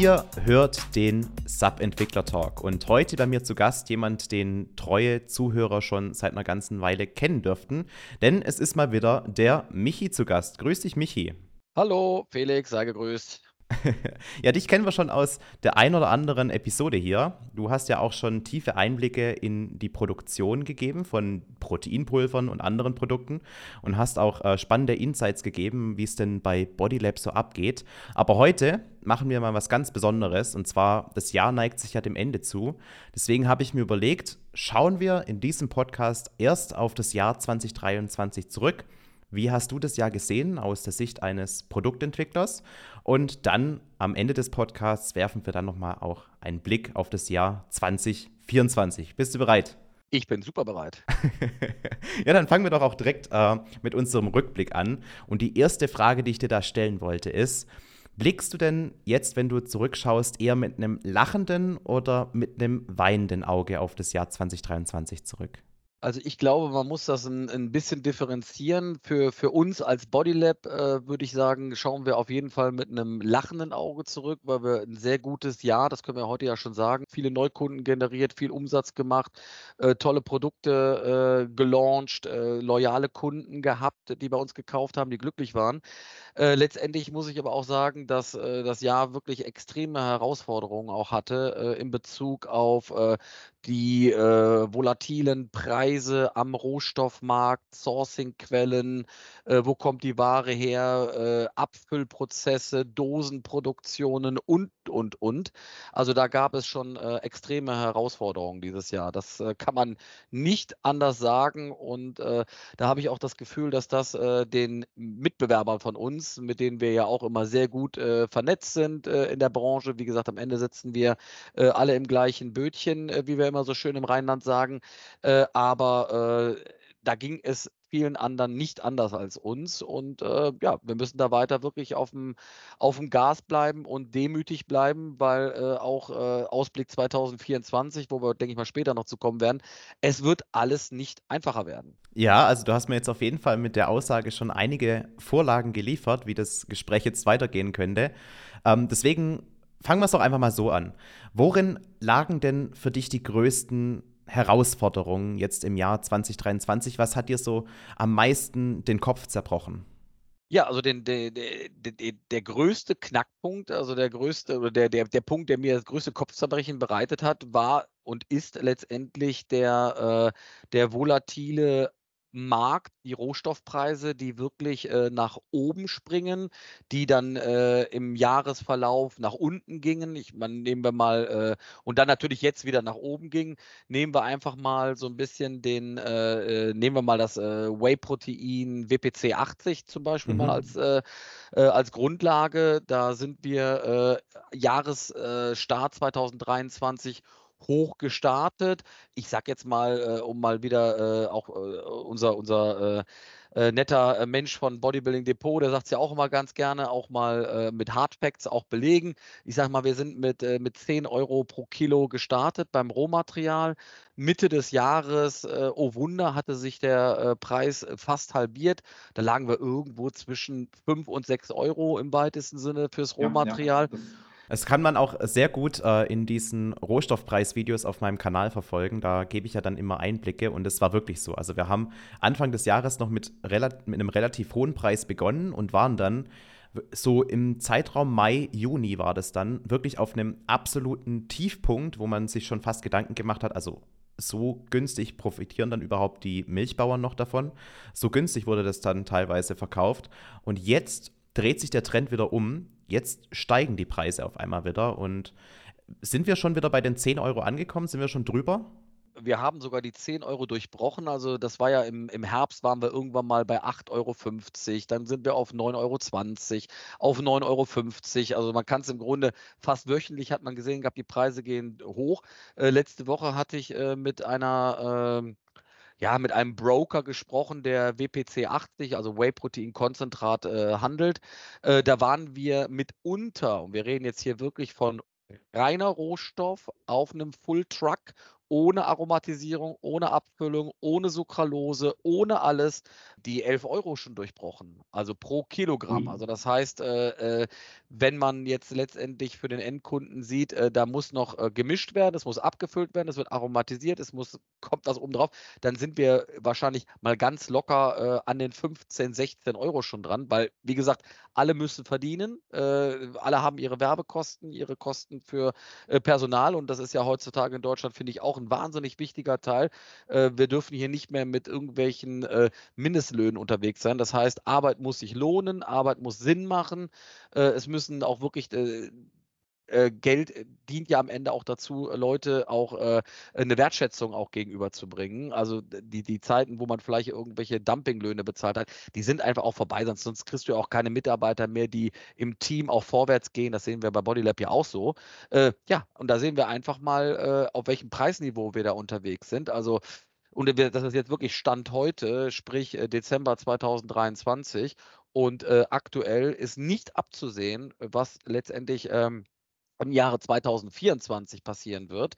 Ihr hört den Sub-Entwickler Talk und heute bei mir zu Gast jemand, den treue Zuhörer schon seit einer ganzen Weile kennen dürften, denn es ist mal wieder der Michi zu Gast. Grüß dich, Michi. Hallo, Felix, sei gegrüßt. ja, dich kennen wir schon aus der ein oder anderen Episode hier. Du hast ja auch schon tiefe Einblicke in die Produktion gegeben von Proteinpulvern und anderen Produkten und hast auch äh, spannende Insights gegeben, wie es denn bei Bodylab so abgeht. Aber heute machen wir mal was ganz Besonderes und zwar, das Jahr neigt sich ja dem Ende zu. Deswegen habe ich mir überlegt, schauen wir in diesem Podcast erst auf das Jahr 2023 zurück wie hast du das Jahr gesehen aus der Sicht eines Produktentwicklers? Und dann am Ende des Podcasts werfen wir dann nochmal auch einen Blick auf das Jahr 2024. Bist du bereit? Ich bin super bereit. ja, dann fangen wir doch auch direkt äh, mit unserem Rückblick an. Und die erste Frage, die ich dir da stellen wollte, ist, blickst du denn jetzt, wenn du zurückschaust, eher mit einem lachenden oder mit einem weinenden Auge auf das Jahr 2023 zurück? Also ich glaube, man muss das ein, ein bisschen differenzieren. Für, für uns als Bodylab äh, würde ich sagen, schauen wir auf jeden Fall mit einem lachenden Auge zurück, weil wir ein sehr gutes Jahr, das können wir heute ja schon sagen, viele Neukunden generiert, viel Umsatz gemacht, äh, tolle Produkte äh, gelauncht, äh, loyale Kunden gehabt, die bei uns gekauft haben, die glücklich waren. Äh, letztendlich muss ich aber auch sagen, dass äh, das Jahr wirklich extreme Herausforderungen auch hatte in Bezug auf die volatilen Preise Preise am Rohstoffmarkt, Sourcingquellen, äh, wo kommt die Ware her, äh, Abfüllprozesse, Dosenproduktionen und, und, und. Also da gab es schon äh, extreme Herausforderungen dieses Jahr. Das äh, kann man nicht anders sagen. Und äh, da habe ich auch das Gefühl, dass das äh, den Mitbewerbern von uns, mit denen wir ja auch immer sehr gut vernetzt sind in der Branche, wie gesagt, am Ende sitzen wir alle im gleichen Bötchen, wie wir immer so schön im Rheinland sagen. aber aber äh, da ging es vielen anderen nicht anders als uns. Und äh, ja, wir müssen da weiter wirklich auf dem, Gas bleiben und demütig bleiben, weil äh, auch äh, Ausblick 2024, wo wir, denke ich mal, später noch zu kommen werden, es wird alles nicht einfacher werden. Ja, also du hast mir jetzt auf jeden Fall mit der Aussage schon einige Vorlagen geliefert, wie das Gespräch jetzt weitergehen könnte. Ähm, deswegen fangen wir es doch einfach mal so an. Worin lagen denn für dich die größten Herausforderungen jetzt im Jahr 2023? Was hat dir so am meisten den Kopf zerbrochen? Ja, also den, der, der, der, der größte Knackpunkt, also der größte oder der, der, der Punkt, der mir das größte Kopfzerbrechen bereitet hat, war und ist letztendlich der, äh, der volatile Markt, die Rohstoffpreise, die wirklich äh, nach oben springen, die dann äh, im Jahresverlauf nach unten gingen. Ich, man, nehmen wir mal, äh, und dann natürlich jetzt wieder nach oben gingen. Nehmen wir einfach mal so ein bisschen den, äh, äh, nehmen wir mal das äh, Whey-Protein WPC 80 zum Beispiel mhm. mal als, als Grundlage. Da sind wir Jahresstart 2023 hoch gestartet. Ich sag jetzt mal, äh, um mal wieder äh, auch äh, unser, unser äh, äh, netter äh, Mensch von Bodybuilding Depot, der sagt es ja auch immer ganz gerne, auch mal mit Hardfacts auch belegen. Ich sag mal, wir sind mit, mit 10 Euro pro Kilo gestartet beim Rohmaterial. Mitte des Jahres, oh Wunder, hatte sich der Preis fast halbiert. Da lagen wir irgendwo zwischen 5 und 6 Euro im weitesten Sinne fürs Rohmaterial. Ja, ja. Das kann man auch sehr gut äh, in diesen Rohstoffpreisvideos auf meinem Kanal verfolgen. Da gebe ich ja dann immer Einblicke und es war wirklich so. Also wir haben Anfang des Jahres noch mit, mit einem relativ hohen Preis begonnen und waren dann so im Zeitraum Mai, Juni war das dann wirklich auf einem absoluten Tiefpunkt, wo man sich schon fast Gedanken gemacht hat, also so günstig profitieren dann überhaupt die Milchbauern noch davon. So günstig wurde das dann teilweise verkauft. Und jetzt dreht sich der Trend wieder um. Jetzt steigen die Preise auf einmal wieder. Und sind wir schon wieder bei den 10 Euro angekommen? Sind wir schon drüber? wir haben sogar die 10 Euro durchbrochen. Also das war ja im, im Herbst waren wir irgendwann mal bei 8,50 Euro. Dann sind wir auf 9,20 Euro, auf 9,50 Euro. Also man kann es im Grunde fast wöchentlich hat man gesehen gehabt, die Preise gehen hoch. Äh, letzte Woche hatte ich äh, mit einer äh, ja, mit einem Broker gesprochen, der WPC 80, also Whey-Protein-Konzentrat, äh, handelt. Äh, da waren wir mitunter, und wir reden jetzt hier wirklich von reiner Rohstoff auf einem Full Truck ohne Aromatisierung, ohne Abfüllung, ohne Sucralose, ohne alles die 11 Euro schon durchbrochen, also pro Kilogramm. Mhm. Also das heißt, äh, äh, wenn man jetzt letztendlich für den Endkunden sieht, äh, da muss noch äh, gemischt werden, es muss abgefüllt werden, es wird aromatisiert, es muss, kommt das oben drauf, dann sind wir wahrscheinlich mal ganz locker äh, an den 15, 16 Euro schon dran, weil, wie gesagt, alle müssen verdienen, alle haben ihre Werbekosten, ihre Kosten für Personal und das ist ja heutzutage in Deutschland, finde ich, auch ein wahnsinnig wichtiger Teil. Äh, wir dürfen hier nicht mehr mit irgendwelchen äh, Mindestlöhnen unterwegs sein. Das heißt, Arbeit muss sich lohnen, Arbeit muss Sinn machen. Äh, es müssen auch wirklich äh, Geld äh, dient ja am Ende auch dazu, Leute auch äh, eine Wertschätzung auch gegenüberzubringen. Also die, die Zeiten, wo man vielleicht irgendwelche Dumpinglöhne bezahlt hat, die sind einfach auch vorbei, sonst, sonst kriegst du ja auch keine Mitarbeiter mehr, die im Team auch vorwärts gehen. Das sehen wir bei Bodylab ja auch so. Äh, ja, und da sehen wir einfach mal, äh, auf welchem Preisniveau wir da unterwegs sind. Also und das ist jetzt wirklich Stand heute, sprich äh, Dezember 2023. Und äh, aktuell ist nicht abzusehen, was letztendlich ähm, im Jahre 2024 passieren wird.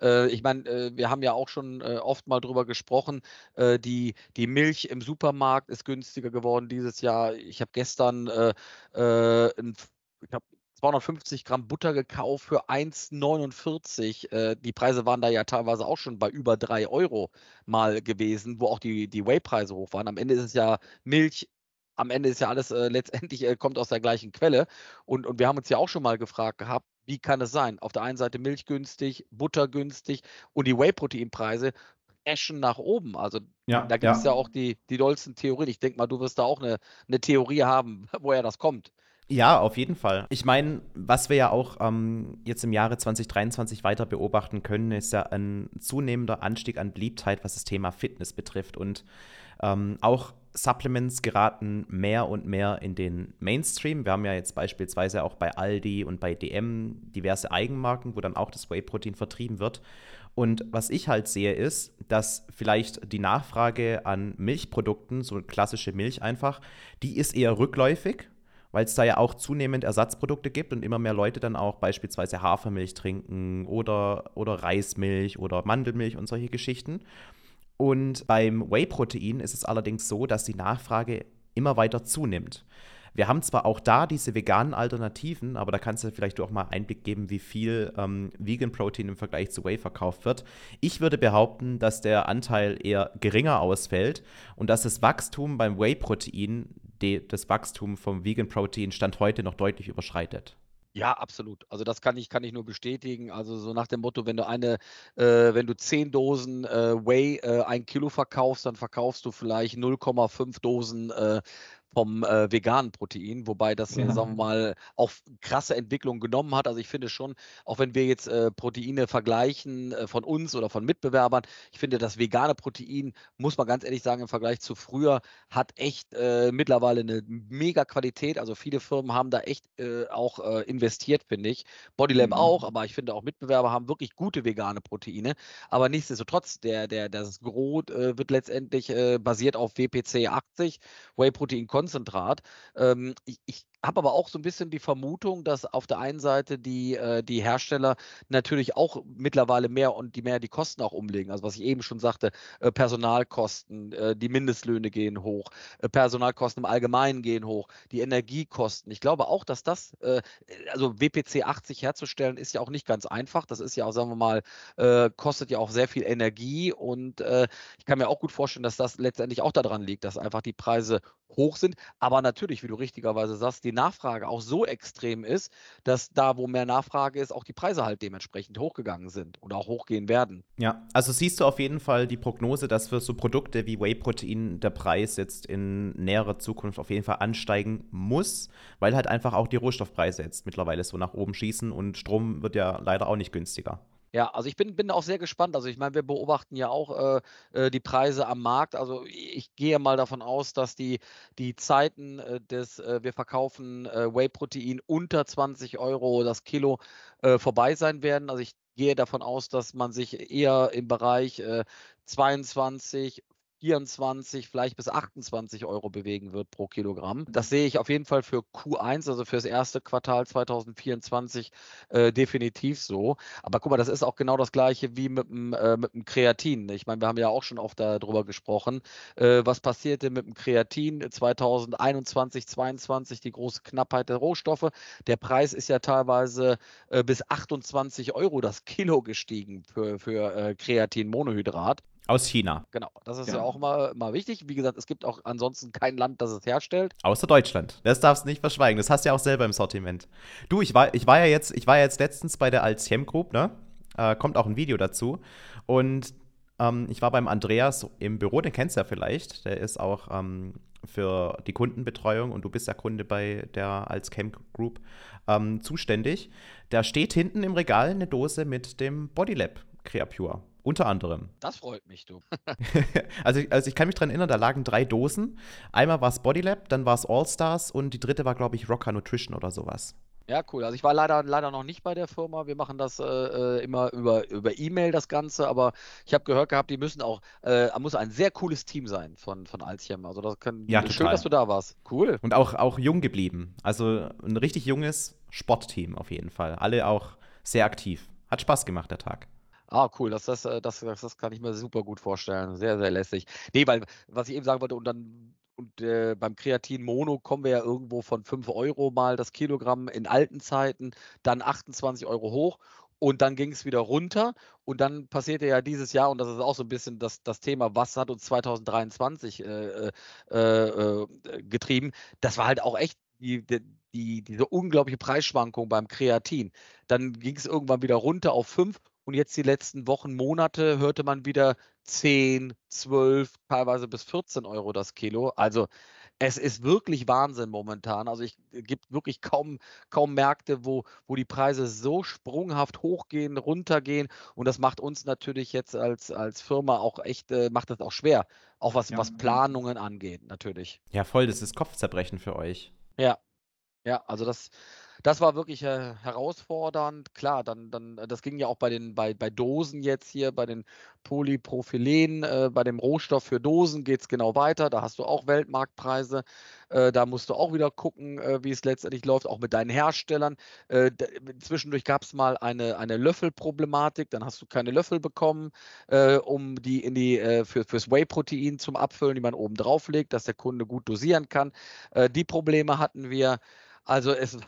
Äh, ich meine, äh, wir haben ja auch schon äh, oft mal drüber gesprochen, die, die Milch im Supermarkt ist günstiger geworden dieses Jahr. Ich habe gestern ein, ich hab 250 Gramm Butter gekauft für 1,49. Äh, die Preise waren da ja teilweise auch schon bei über 3 Euro mal gewesen, wo auch die, die Whey-Preise hoch waren. Am Ende ist es ja Milch am Ende ist ja alles äh, letztendlich äh, kommt aus der gleichen Quelle. Und, und wir haben uns ja auch schon mal gefragt gehabt, wie kann es sein? Auf der einen Seite Milch günstig, Butter günstig und die Whey-Proteinpreise crashen nach oben. Also Ja, da gibt es ja. ja auch die, die dollsten Theorien. Ich denke mal, du wirst da auch eine, eine Theorie haben, woher das kommt. Ja, auf jeden Fall. Ich meine, was wir ja auch ähm, jetzt im Jahre 2023 weiter beobachten können, ist ja ein zunehmender Anstieg an Beliebtheit, was das Thema Fitness betrifft. Und ähm, auch Supplements geraten mehr und mehr in den Mainstream. Wir haben ja jetzt beispielsweise auch bei Aldi und bei DM diverse Eigenmarken, wo dann auch das Whey-Protein vertrieben wird. Und was ich halt sehe, ist, dass vielleicht die Nachfrage an Milchprodukten, so klassische Milch einfach, die ist eher rückläufig, weil es da ja auch zunehmend Ersatzprodukte gibt und immer mehr Leute dann auch beispielsweise Hafermilch trinken oder, oder Reismilch oder Mandelmilch und solche Geschichten. Und beim Whey-Protein ist es allerdings so, dass die Nachfrage immer weiter zunimmt. Wir haben zwar auch da diese veganen Alternativen, aber da kannst du vielleicht auch mal Einblick geben, wie viel ähm, Vegan Protein im Vergleich zu Whey verkauft wird. Ich würde behaupten, dass der Anteil eher geringer ausfällt und dass das Wachstum beim Whey-Protein das Wachstum vom Vegan Protein Stand heute noch deutlich überschreitet. Ja, absolut. Also das kann ich, kann ich nur bestätigen. Also so nach dem Motto, wenn du eine, äh, wenn du 10 Dosen äh, Whey äh, ein Kilo verkaufst, dann verkaufst du vielleicht 0,5 Dosen äh, vom äh, veganen Protein, wobei das, Ja. sagen wir mal, auch krasse Entwicklung genommen hat. Also ich finde schon, auch wenn wir jetzt äh, Proteine vergleichen äh, von uns oder von Mitbewerbern, ich finde das vegane Protein, muss man ganz ehrlich sagen, im Vergleich zu früher, hat echt äh, mittlerweile eine mega Qualität. Also viele Firmen haben da echt äh, auch äh, investiert, finde ich. Bodylab Mhm. auch, aber ich finde auch Mitbewerber haben wirklich gute vegane Proteine. Aber nichtsdestotrotz, der, der, das Gros äh, wird letztendlich äh, basiert auf WPC 80, Whey Protein Konzentrat. Ähm, ich ich habe aber auch so ein bisschen die Vermutung, dass auf der einen Seite die, äh, die Hersteller natürlich auch mittlerweile mehr und die mehr die Kosten auch umlegen. Also was ich eben schon sagte, äh, Personalkosten, äh, die Mindestlöhne gehen hoch, äh, Personalkosten im Allgemeinen gehen hoch, die Energiekosten. Ich glaube auch, dass das, äh, also WPC 80 herzustellen, ist ja auch nicht ganz einfach. Das ist ja auch, sagen wir mal, äh, kostet ja auch sehr viel Energie und ich kann mir auch gut vorstellen, dass das letztendlich auch daran liegt, dass einfach die Preise hoch sind. Aber natürlich, wie du richtigerweise sagst, die Nachfrage auch so extrem ist, dass da, wo mehr Nachfrage ist, auch die Preise halt dementsprechend hochgegangen sind oder auch hochgehen werden. Ja, also siehst du auf jeden Fall die Prognose, dass für so Produkte wie Whey-Protein der Preis jetzt in näherer Zukunft auf jeden Fall ansteigen muss, weil halt einfach auch die Rohstoffpreise jetzt mittlerweile so nach oben schießen und Strom wird ja leider auch nicht günstiger. Ja, also ich bin, bin auch sehr gespannt. Also ich meine, wir beobachten ja auch äh, äh, die Preise am Markt. Also ich gehe mal davon aus, dass die, die Zeiten äh, des, äh, wir verkaufen äh, Whey-Protein unter 20 Euro das Kilo äh, vorbei sein werden. Also ich gehe davon aus, dass man sich eher im Bereich äh, 22, 24, vielleicht bis 28 Euro bewegen wird pro Kilogramm. Das sehe ich auf jeden Fall für Q1, also für das erste Quartal 2024 äh, definitiv so. Aber guck mal, das ist auch genau das gleiche wie mit dem, äh, mit dem Kreatin. Ich meine, wir haben ja auch schon oft darüber gesprochen. Äh, was passierte mit dem Kreatin 2021, 2022, die große Knappheit der Rohstoffe. Der Preis ist ja teilweise äh, bis 28 Euro das Kilo gestiegen für, für äh, Kreatinmonohydrat. Aus China. Genau, das ist ja, ja auch mal, mal wichtig. Wie gesagt, es gibt auch ansonsten kein Land, das es herstellt. Außer Deutschland. Das darfst du nicht verschweigen. Das hast du ja auch selber im Sortiment. Du, ich war, ich war ja jetzt, ich war ja jetzt letztens bei der Alzchem Group, ne? Äh, kommt auch ein Video dazu. Und ähm, ich war beim Andreas im Büro, den kennst du ja vielleicht. Der ist auch ähm, für die Kundenbetreuung und du bist ja Kunde bei der Alzchem Group ähm, zuständig. Da steht hinten im Regal eine Dose mit dem Bodylab Creapure. Unter anderem. Das freut mich, du. also, also ich kann mich daran erinnern, da lagen drei Dosen. Einmal war es Bodylab, dann war es Allstars und die dritte war, glaube ich, Rocker Nutrition oder sowas. Ja, cool. Also ich war leider, leider noch nicht bei der Firma. Wir machen das äh, äh immer über, über E-Mail, das Ganze, aber ich habe gehört gehabt, die müssen auch, äh, muss ein sehr cooles Team sein von, von Alzchem. Also das können, ja, schön, dass du da warst. Cool. Und auch, auch jung geblieben. Also ein richtig junges Sportteam auf jeden Fall. Alle auch sehr aktiv. Hat Spaß gemacht, der Tag. Ah, cool, das, äh, das, das, das kann ich mir super gut vorstellen. Sehr, sehr lässig. Nee, weil, was ich eben sagen wollte, und dann und äh, beim Kreatin Mono kommen wir ja irgendwo von 5 Euro mal das Kilogramm in alten Zeiten, dann 28 Euro hoch und dann ging es wieder runter. Und dann passierte ja dieses Jahr, und das ist auch so ein bisschen das, das Thema, was hat uns 2023 äh, äh, äh, getrieben, das war halt auch echt die, die, diese unglaubliche Preisschwankung beim Kreatin. Dann ging es irgendwann wieder runter auf 5 und jetzt die letzten Wochen, Monate hörte man wieder 10, 12, teilweise bis 14 Euro das Kilo. Also es ist wirklich Wahnsinn momentan. Also es äh, gibt wirklich kaum, kaum Märkte, wo, wo die Preise so sprunghaft hochgehen, runtergehen. Und das macht uns natürlich jetzt als, als Firma auch echt, äh, macht das auch schwer. Auch was, ja. was Planungen angeht, natürlich. Ja, voll, das ist Kopfzerbrechen für euch. Ja. Ja, also das, das war wirklich äh, herausfordernd. Klar, dann, dann, äh, das ging ja auch bei den, bei, bei Dosen jetzt hier, bei den Polypropylen, äh, bei dem Rohstoff für Dosen geht es genau weiter. Da hast du auch Weltmarktpreise. Äh, da musst du auch wieder gucken, äh, wie es letztendlich läuft, auch mit deinen Herstellern. Äh, zwischendurch gab es mal eine, eine Löffelproblematik, dann hast du keine Löffel bekommen, um die in die für, fürs Whey-Protein zum Abfüllen, die man oben drauf legt, dass der Kunde gut dosieren kann. die Probleme hatten wir. Also es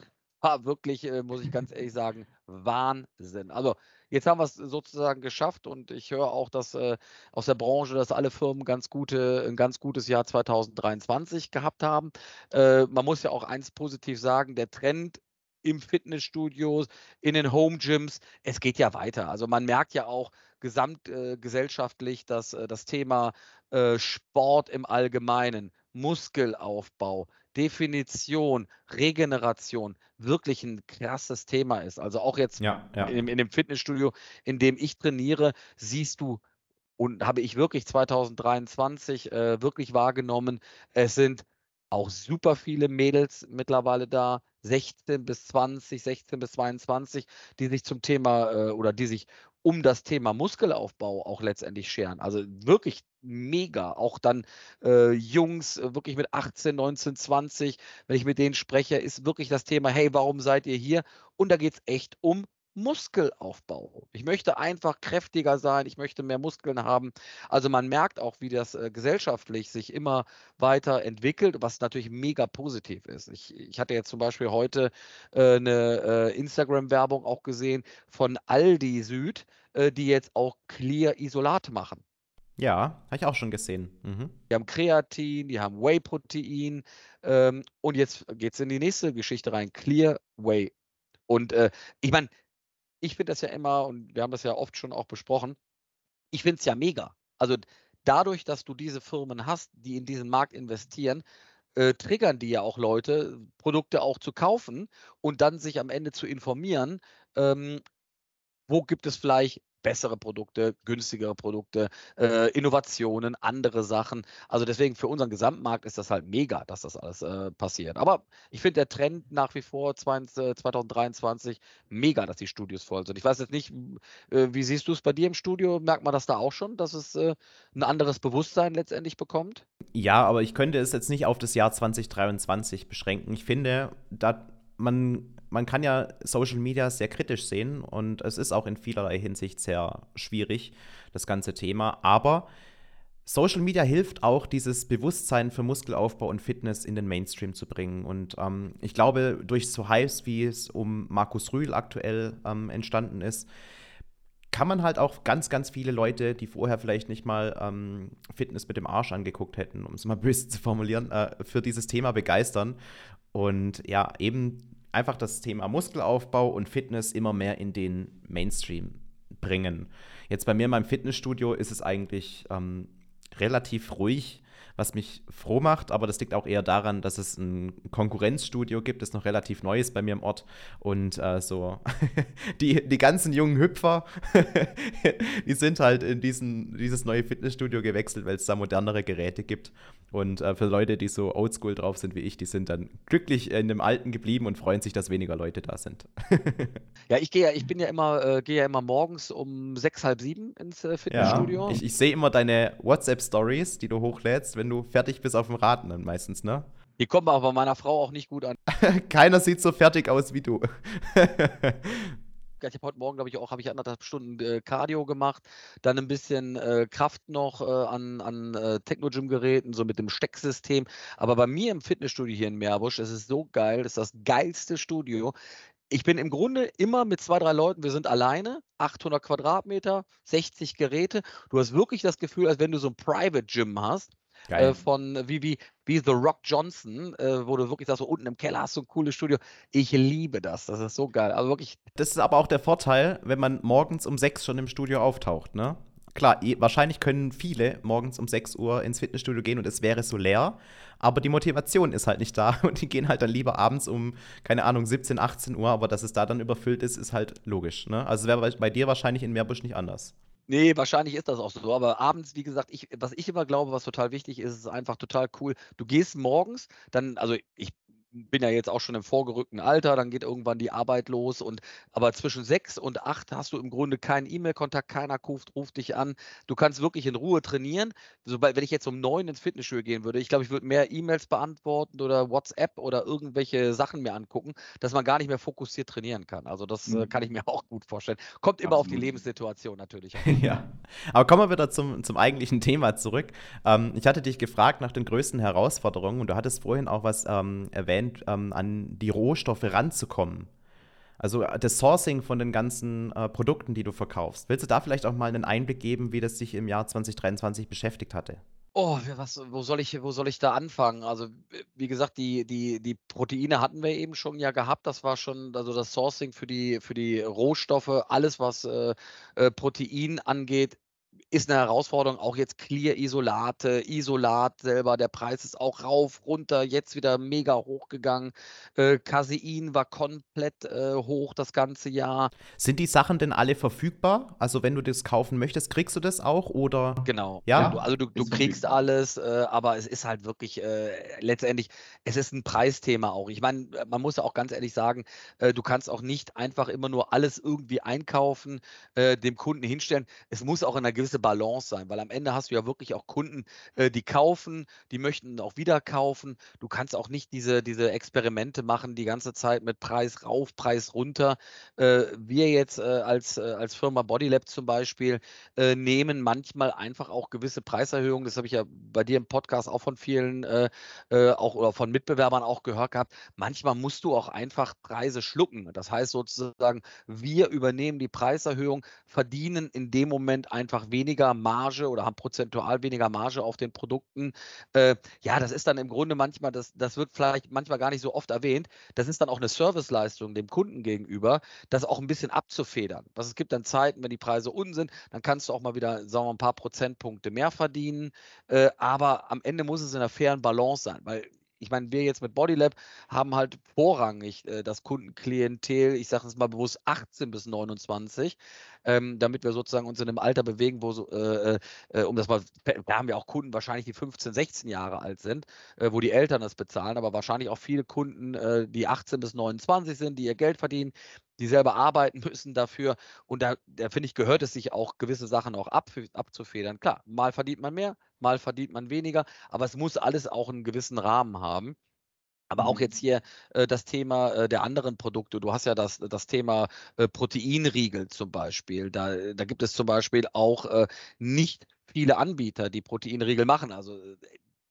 war wirklich, äh, muss ich ganz ehrlich sagen, Wahnsinn. Also jetzt haben wir es sozusagen geschafft und ich höre auch, dass äh, aus der Branche, dass alle Firmen ganz gute, ein ganz gutes Jahr 2023 gehabt haben. Äh, man muss ja auch eins positiv sagen, der Trend im Fitnessstudios, in den Home Gyms, es geht ja weiter. Also man merkt ja auch gesamtgesellschaftlich, äh, dass äh, das Thema äh, Sport im Allgemeinen, Muskelaufbau, Definition, Regeneration wirklich ein krasses Thema ist. Also auch jetzt ja, ja. In, in dem Fitnessstudio, in dem ich trainiere, siehst du und habe ich wirklich 2023 äh, wirklich wahrgenommen, es sind auch super viele Mädels mittlerweile da, 16 bis 20, 16 bis 22, die sich zum Thema äh, oder die sich um das Thema Muskelaufbau auch letztendlich scheren. Also wirklich mega. Auch dann äh, Jungs, äh, wirklich mit 18, 19, 20, wenn ich mit denen spreche, ist wirklich das Thema, hey, warum seid ihr hier? Und da geht es echt um Muskelaufbau. Ich möchte einfach kräftiger sein, ich möchte mehr Muskeln haben. Also man merkt auch, wie das äh, gesellschaftlich sich immer weiter entwickelt, was natürlich mega positiv ist. Ich, ich hatte jetzt zum Beispiel heute äh, eine äh, Instagram-Werbung auch gesehen von Aldi Süd, äh, die jetzt auch Clear Isolat machen. Ja, habe ich auch schon gesehen. Mhm. Die haben Kreatin, die haben Whey-Protein ähm, und jetzt geht es in die nächste Geschichte rein, Clear Whey. Und äh, ich meine, ich finde das ja immer, und wir haben das ja oft schon auch besprochen, ich finde es ja mega. Also dadurch, dass du diese Firmen hast, die in diesen Markt investieren, äh, triggern die ja auch Leute, Produkte auch zu kaufen und dann sich am Ende zu informieren, ähm, wo gibt es vielleicht bessere Produkte, günstigere Produkte, äh, Innovationen, andere Sachen. Also deswegen für unseren Gesamtmarkt ist das halt mega, dass das alles äh, passiert. Aber ich finde der Trend nach wie vor 20, 2023 mega, dass die Studios voll sind. Ich weiß jetzt nicht, äh, wie siehst du es bei dir im Studio? Merkt man das da auch schon, dass es äh, ein anderes Bewusstsein letztendlich bekommt? Ja, aber ich könnte es jetzt nicht auf das Jahr 2023 beschränken. Ich finde, da man man kann ja Social Media sehr kritisch sehen und es ist auch in vielerlei Hinsicht sehr schwierig, das ganze Thema. Aber Social Media hilft auch, dieses Bewusstsein für Muskelaufbau und Fitness in den Mainstream zu bringen. Und ähm, ich glaube, durch so Hypes, wie es um Markus Rühl aktuell ähm, entstanden ist, kann man halt auch ganz, ganz viele Leute, die vorher vielleicht nicht mal ähm, Fitness mit dem Arsch angeguckt hätten, um es mal böse zu formulieren, äh, für dieses Thema begeistern. Und ja, eben einfach das Thema Muskelaufbau und Fitness immer mehr in den Mainstream bringen. Jetzt bei mir in meinem Fitnessstudio ist es eigentlich ähm, relativ ruhig was mich froh macht, aber das liegt auch eher daran, dass es ein Konkurrenzstudio gibt, das noch relativ neu ist bei mir im Ort und äh, so die, die ganzen jungen Hüpfer, die sind halt in diesen, dieses neue Fitnessstudio gewechselt, weil es da modernere Geräte gibt und äh, für Leute, die so oldschool drauf sind wie ich, die sind dann glücklich in dem Alten geblieben und freuen sich, dass weniger Leute da sind. ja, ich gehe ja, ich bin ja immer, äh, gehe ja immer morgens um sechs, halb sieben ins äh, Fitnessstudio. Ja, ich, ich sehe immer deine WhatsApp-Stories, die du hochlädst, wenn wenn du fertig bist auf dem Raten dann meistens, ne? Die kommen aber bei meiner Frau auch nicht gut an. Keiner sieht so fertig aus wie du. ich habe heute Morgen, glaube ich, auch habe ich anderthalb Stunden äh, Cardio gemacht, dann ein bisschen äh, Kraft noch äh, an, an äh, Techno-Gym-Geräten, so mit dem Stecksystem. Aber bei mir im Fitnessstudio hier in Meerbusch, es ist so geil, das ist das geilste Studio. Ich bin im Grunde immer mit zwei, drei Leuten, wir sind alleine, 800 Quadratmeter, 60 Geräte. Du hast wirklich das Gefühl, als wenn du so ein Private Gym hast äh, von wie, wie, wie The Rock Johnson, äh, wo du wirklich sagst, so unten im Keller hast du ein cooles Studio. Ich liebe das. Das ist so geil. Also wirklich. Das ist aber auch der Vorteil, wenn man morgens um sechs schon im Studio auftaucht, ne? Klar, wahrscheinlich können viele morgens um 6 Uhr ins Fitnessstudio gehen und es wäre so leer, aber die Motivation ist halt nicht da und die gehen halt dann lieber abends um, keine Ahnung, 17, 18 Uhr, aber dass es da dann überfüllt ist, ist halt logisch. Ne? Also wäre bei dir wahrscheinlich in Meerbusch nicht anders. Nee, wahrscheinlich ist das auch so. Aber abends, wie gesagt, ich, was ich immer glaube, was total wichtig ist, ist einfach total cool. Du gehst morgens, dann, also ich bin ja jetzt auch schon im vorgerückten Alter, dann geht irgendwann die Arbeit los und aber zwischen sechs und acht hast du im Grunde keinen E-Mail-Kontakt, keiner ruft, ruft dich an. Du kannst wirklich in Ruhe trainieren. Sobald, wenn ich jetzt um neun ins Fitnessstudio gehen würde, ich glaube, ich würde mehr E-Mails beantworten oder WhatsApp oder irgendwelche Sachen mir angucken, dass man gar nicht mehr fokussiert trainieren kann. Also das äh, mhm. kann ich mir auch gut vorstellen. Kommt immer Absolut. auf die Lebenssituation natürlich. ja. Aber kommen wir wieder zum, zum eigentlichen Thema zurück. Ähm, ich hatte dich gefragt nach den größten Herausforderungen und du hattest vorhin auch was ähm, erwähnt, Prozent ähm, an die Rohstoffe ranzukommen. Also äh, das Sourcing von den ganzen äh, Produkten, die du verkaufst. Willst du da vielleicht auch mal einen Einblick geben, wie das sich im Jahr 2023 beschäftigt hatte? Oh, was, wo soll ich, wo soll ich da anfangen? Also, wie gesagt, die, die, die Proteine hatten wir eben schon ja gehabt. Das war schon, also das Sourcing für die, für die Rohstoffe, alles, was äh, äh Protein angeht, ist eine Herausforderung, auch jetzt Clear-Isolate, Isolat selber, der Preis ist auch rauf, runter, jetzt wieder mega hochgegangen. Äh, Casein war komplett äh, hoch das ganze Jahr. Sind die Sachen denn alle verfügbar? Also wenn du das kaufen möchtest, kriegst du das auch oder? Genau. Ja. Du, also du, du kriegst alles, äh, aber es ist halt wirklich äh, letztendlich, es ist ein Preisthema auch. Ich meine, man muss ja auch ganz ehrlich sagen, äh, du kannst auch nicht einfach immer nur alles irgendwie einkaufen, äh, dem Kunden hinstellen. Es muss auch in einer gewissen gewisse Balance sein, weil am Ende hast du ja wirklich auch Kunden, äh, die kaufen, die möchten auch wieder kaufen. Du kannst auch nicht diese, diese Experimente machen, die ganze Zeit mit Preis rauf, Preis runter. Äh, wir jetzt äh, als, als Firma Bodylab zum Beispiel nehmen manchmal einfach auch gewisse Preiserhöhungen. Das habe ich ja bei dir im Podcast auch von vielen, auch oder von Mitbewerbern auch gehört gehabt. Manchmal musst du auch einfach Preise schlucken. Das heißt sozusagen, wir übernehmen die Preiserhöhung, verdienen in dem Moment einfach weniger weniger Marge oder haben prozentual weniger Marge auf den Produkten. Äh, ja, das ist dann im Grunde manchmal, das, das wird vielleicht manchmal gar nicht so oft erwähnt, das ist dann auch eine Serviceleistung dem Kunden gegenüber, das auch ein bisschen abzufedern. Was es gibt dann Zeiten, wenn die Preise unten sind, dann kannst du auch mal wieder, sagen wir mal, ein paar Prozentpunkte mehr verdienen. Äh, aber am Ende muss es in einer fairen Balance sein, weil ich meine, wir jetzt mit Bodylab haben halt vorrangig äh, das Kundenklientel, ich sage es mal bewusst 18 bis 29. ähm, damit wir sozusagen uns in einem Alter bewegen, wo so, äh, äh, um das mal, da haben wir auch Kunden wahrscheinlich, die 15, 16 Jahre alt sind, äh, wo die Eltern das bezahlen, aber wahrscheinlich auch viele Kunden, äh, die 18 bis 29 sind, die ihr Geld verdienen, die selber arbeiten müssen dafür. Und da, da finde ich, gehört es sich auch, gewisse Sachen auch ab, abzufedern. Klar, mal verdient man mehr, mal verdient man weniger, aber es muss alles auch einen gewissen Rahmen haben. Aber auch jetzt mhm. hier äh, das Thema äh, der anderen Produkte. Du hast ja das, das Thema äh, Proteinriegel zum Beispiel. Da, da gibt es zum Beispiel auch äh, nicht viele Anbieter, die Proteinriegel machen. Also äh,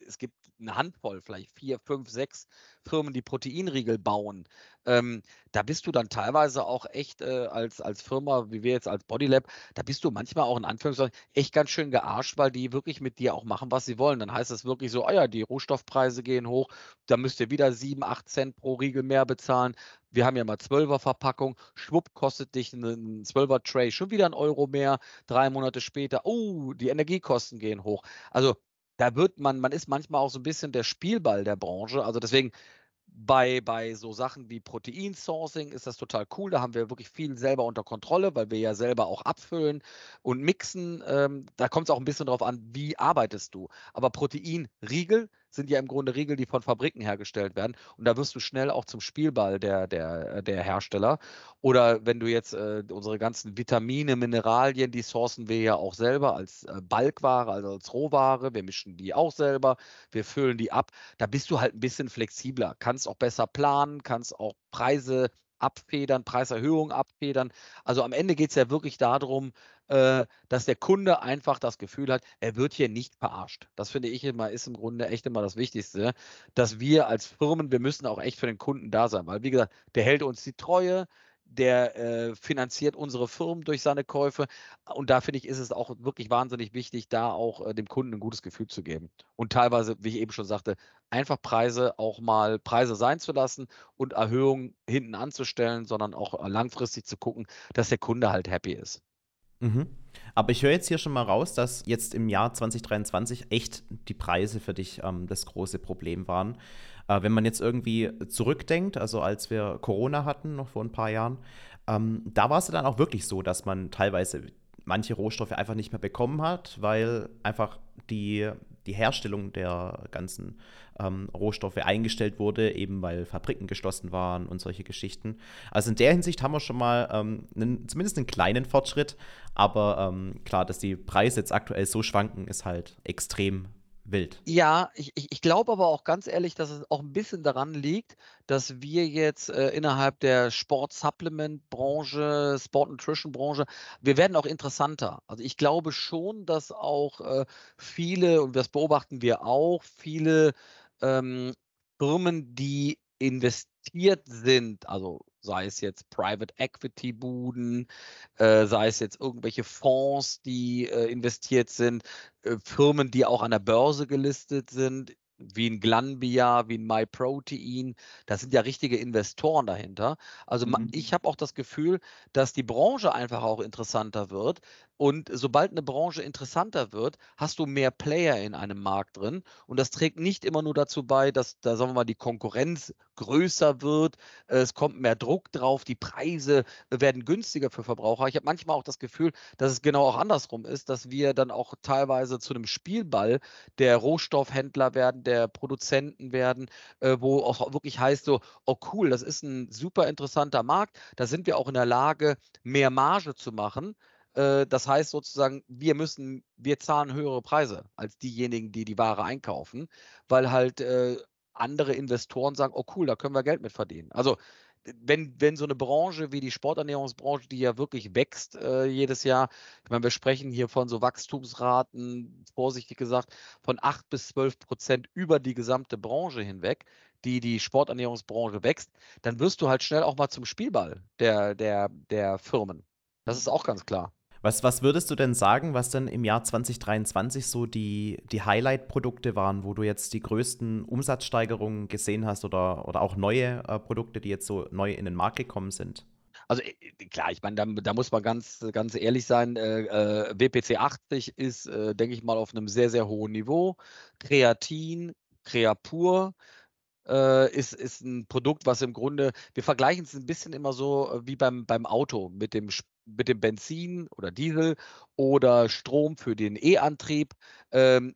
es gibt eine Handvoll, vielleicht vier, fünf, sechs Firmen, die Proteinriegel bauen. Ähm, da bist du dann teilweise auch echt äh, als, als Firma, wie wir jetzt als Bodylab, da bist du manchmal auch in Anführungszeichen echt ganz schön gearscht, weil die wirklich mit dir auch machen, was sie wollen. Dann heißt es wirklich so, ah ja, die Rohstoffpreise gehen hoch, da müsst ihr wieder sieben, acht Cent pro Riegel mehr bezahlen. Wir haben ja mal 12er Verpackung, schwupp kostet dich ein 12er Tray schon wieder ein Euro mehr, drei Monate später, oh, die Energiekosten gehen hoch. Also da wird man, man ist manchmal auch so ein bisschen der Spielball der Branche. Also deswegen bei, bei so Sachen wie Proteinsourcing ist das total cool. Da haben wir wirklich viel selber unter Kontrolle, weil wir ja selber auch abfüllen und mixen. Ähm, da kommt es auch ein bisschen darauf an, wie arbeitest du. Aber Proteinriegel sind ja im Grunde Riegel, die von Fabriken hergestellt werden. Und da wirst du schnell auch zum Spielball der, der, der Hersteller. Oder wenn du jetzt äh, unsere ganzen Vitamine, Mineralien, die sourcen wir ja auch selber als äh, Balkware, also als Rohware. Wir mischen die auch selber, wir füllen die ab. Da bist du halt ein bisschen flexibler, kannst auch besser planen, kannst auch Preise abfedern, Preiserhöhungen abfedern. Also am Ende geht es ja wirklich darum, äh, dass der Kunde einfach das Gefühl hat, er wird hier nicht verarscht. Das finde ich immer, ist im Grunde echt immer das Wichtigste, dass wir als Firmen, wir müssen auch echt für den Kunden da sein, weil wie gesagt, der hält uns die Treue, der äh, finanziert unsere Firmen durch seine Käufe. Und da finde ich, ist es auch wirklich wahnsinnig wichtig, da auch äh, dem Kunden ein gutes Gefühl zu geben. Und teilweise, wie ich eben schon sagte, einfach Preise auch mal Preise sein zu lassen und Erhöhungen hinten anzustellen, sondern auch äh, langfristig zu gucken, dass der Kunde halt happy ist. Mhm. Aber ich höre jetzt hier schon mal raus, dass jetzt im Jahr 2023 echt die Preise für dich ähm, das große Problem waren. Äh, wenn man jetzt irgendwie zurückdenkt, also als wir Corona hatten, noch vor ein paar Jahren, ähm, da war es dann auch wirklich so, dass man teilweise manche Rohstoffe einfach nicht mehr bekommen hat, weil einfach die, die Herstellung der ganzen ähm, Rohstoffe eingestellt wurde, eben weil Fabriken geschlossen waren und solche Geschichten. Also in der Hinsicht haben wir schon mal ähm, einen, zumindest einen kleinen Fortschritt, aber ähm, klar, dass die Preise jetzt aktuell so schwanken, ist halt extrem wild. Ja, ich, ich, glaube aber auch ganz ehrlich, dass es auch ein bisschen daran liegt, dass wir jetzt äh, innerhalb der Sport-Supplement-Branche, Sport-Nutrition-Branche, wir werden auch interessanter. Also ich glaube schon, dass auch äh, viele, und das beobachten wir auch, viele ähm, Firmen, die investiert sind, also sei es jetzt Private Equity Buden, äh, sei es jetzt irgendwelche Fonds, die äh, investiert sind, äh, Firmen, die auch an der Börse gelistet sind, wie ein Glanbia, wie ein MyProtein, da sind ja richtige Investoren dahinter. Also mhm. ich habe auch das Gefühl, dass die Branche einfach auch interessanter wird, und sobald eine Branche interessanter wird, hast du mehr Player in einem Markt drin. Und das trägt nicht immer nur dazu bei, dass da, sagen wir mal, die Konkurrenz größer wird. Es kommt mehr Druck drauf. Die Preise werden günstiger für Verbraucher. Ich habe manchmal auch das Gefühl, dass es genau auch andersrum ist, dass wir dann auch teilweise zu einem Spielball der Rohstoffhändler werden, der Produzenten werden, äh, wo auch wirklich heißt so, oh cool, das ist ein super interessanter Markt. Da sind wir auch in der Lage, mehr Marge zu machen. Äh, das heißt sozusagen, wir müssen, wir zahlen höhere Preise als diejenigen, die die Ware einkaufen, weil halt äh, andere Investoren sagen, oh cool, da können wir Geld mit verdienen. Also wenn, wenn so eine Branche wie die Sporternährungsbranche, die ja wirklich wächst äh, jedes Jahr, ich meine, wir sprechen hier von so Wachstumsraten, vorsichtig gesagt, von 8 bis 12 Prozent über die gesamte Branche hinweg, die die Sporternährungsbranche wächst, dann wirst du halt schnell auch mal zum Spielball der, der, der Firmen. Das ist auch ganz klar. Was, was würdest du denn sagen, was denn im Jahr 2023 so die, die Highlight-Produkte waren, wo du jetzt die größten Umsatzsteigerungen gesehen hast oder, oder auch neue äh, Produkte, die jetzt so neu in den Markt gekommen sind? Also äh, klar, ich meine, da, da, muss man ganz, ganz ehrlich sein, äh, äh WPC 80 ist, äh, denke ich mal, auf einem sehr, sehr hohen Niveau. Kreatin, Creapur, äh, ist, ist ein Produkt, was im Grunde, wir vergleichen es ein bisschen immer so wie beim, beim Auto mit dem mit dem Benzin oder Diesel oder Strom für den E-Antrieb. Ähm,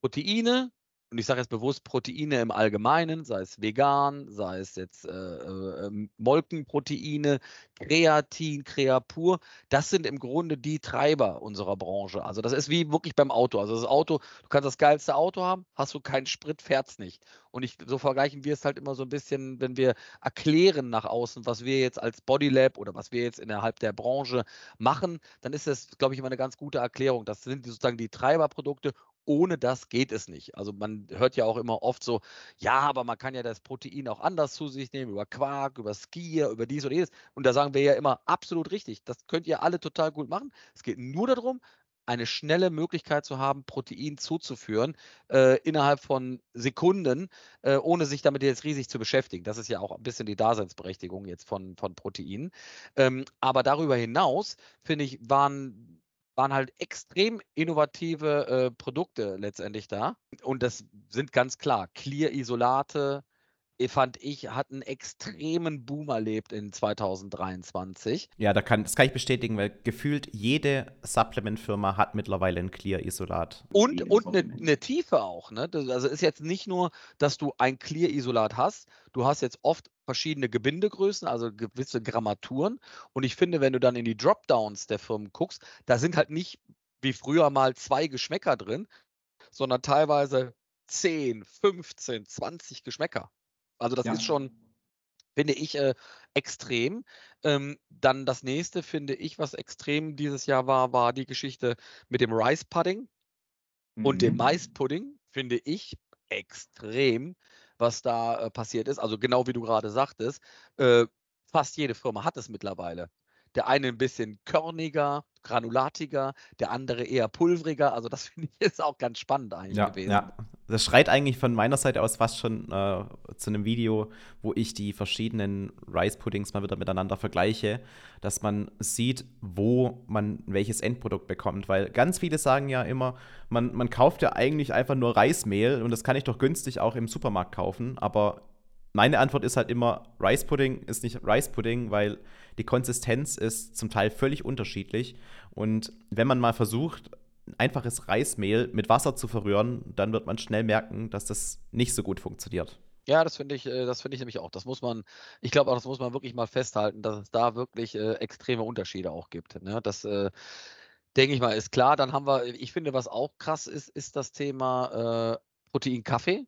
Proteine, und ich sage jetzt bewusst Proteine im Allgemeinen, sei es vegan, sei es jetzt äh, äh, ähm, Molkenproteine, Kreatin, Creapur, das sind im Grunde die Treiber unserer Branche. Also das ist wie wirklich beim Auto. Also das Auto, du kannst das geilste Auto haben, hast du keinen Sprit, fährt's nicht. Und ich, so vergleichen wir es halt immer so ein bisschen, wenn wir erklären nach außen, was wir jetzt als Bodylab oder was wir jetzt innerhalb der Branche machen, dann ist das, glaube ich, immer eine ganz gute Erklärung. Das sind sozusagen die Treiberprodukte ohne das geht es nicht. Also man hört ja auch immer oft so, ja, aber man kann ja das Protein auch anders zu sich nehmen, über Quark, über Skier, über dies oder jenes. Und da sagen wir ja immer absolut richtig. Das könnt ihr alle total gut machen. Es geht nur darum, eine schnelle Möglichkeit zu haben, Protein zuzuführen äh, innerhalb von Sekunden, äh, ohne sich damit jetzt riesig zu beschäftigen. Das ist ja auch ein bisschen die Daseinsberechtigung jetzt von, von Proteinen. Ähm, aber darüber hinaus, finde ich, waren waren halt extrem innovative äh, Produkte letztendlich da. Und das sind ganz klar Clear-Isolate, fand ich, hat einen extremen Boom erlebt in 2023. Ja, da kann, das kann ich bestätigen, weil gefühlt jede Supplement-Firma hat mittlerweile ein Clear-Isolat. Und, und eine, eine, Tiefe auch. Ne? Das, also ist jetzt nicht nur, dass du ein Clear-Isolat hast, du hast jetzt oft verschiedene Gebindegrößen, also gewisse Grammaturen. Und ich finde, wenn du dann in die Dropdowns der Firmen guckst, da sind halt nicht wie früher mal zwei Geschmäcker drin, sondern teilweise 10, 15, 20 Geschmäcker. Also das ja. ist schon, finde ich, äh, extrem. Ähm, dann das nächste, finde ich, was extrem dieses Jahr war, war die Geschichte mit dem Rice Pudding mhm. und dem mhm. Mais Pudding, finde ich extrem, was da äh, passiert ist. Also genau wie du gerade sagtest, äh, fast jede Firma hat es mittlerweile. Der eine ein bisschen körniger, granulatiger, der andere eher pulveriger. Also das finde ich ist auch ganz spannend eigentlich ja, gewesen. Ja, das schreit eigentlich von meiner Seite aus fast schon äh, zu einem Video, wo ich die verschiedenen Rice Puddings mal wieder miteinander vergleiche, dass man sieht, wo man welches Endprodukt bekommt. Weil ganz viele sagen ja immer, man, man kauft ja eigentlich einfach nur Reismehl und das kann ich doch günstig auch im Supermarkt kaufen. Aber meine Antwort ist halt immer, Rice Pudding ist nicht Rice Pudding, weil die Konsistenz ist zum Teil völlig unterschiedlich. Und wenn man mal versucht, einfaches Reismehl mit Wasser zu verrühren, dann wird man schnell merken, dass das nicht so gut funktioniert. Ja, das finde ich, äh, das finde ich nämlich auch. Das muss man, ich glaube auch, das muss man wirklich mal festhalten, dass es da wirklich äh, extreme Unterschiede auch gibt. Ne? Das äh, denke ich mal, ist klar. Dann haben wir, ich finde, was auch krass ist, ist das Thema äh, Protein-Kaffee.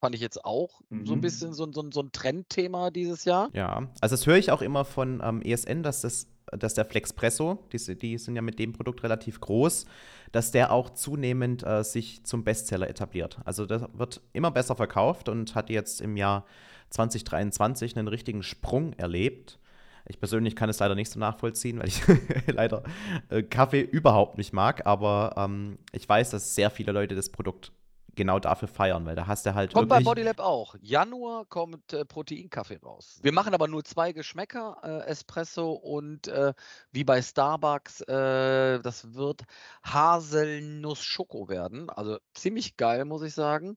Fand ich jetzt auch mhm. so ein mhm. bisschen so, so, so ein Trendthema dieses Jahr. Ja, also das höre ich auch immer von ähm, ESN, dass das dass der Flexpresso, die, die, sind ja mit dem Produkt relativ groß, dass der auch zunehmend äh, sich zum Bestseller etabliert. Also das wird immer besser verkauft und hat jetzt im Jahr 2023 einen richtigen Sprung erlebt. Ich persönlich kann es leider nicht so nachvollziehen, weil ich leider äh, Kaffee überhaupt nicht mag, aber ähm, ich weiß, dass sehr viele Leute das Produkt genau dafür feiern, weil da hast du halt. Kommt bei Bodylab auch. Januar kommt äh, Proteinkaffee raus. Wir machen aber nur zwei Geschmäcker, äh, Espresso und äh, wie bei Starbucks, äh, das wird Haselnuss-Schoko werden. Also ziemlich geil, muss ich sagen.